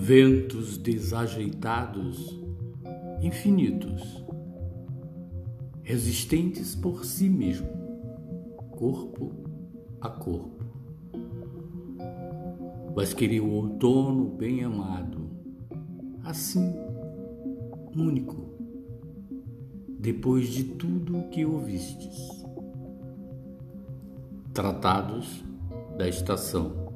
ventos desajeitados, infinitos, resistentes por si mesmo, corpo a corpo. Mas queria o outono bem amado, assim, único, depois de tudo o que ouvistes. Tratados da Estação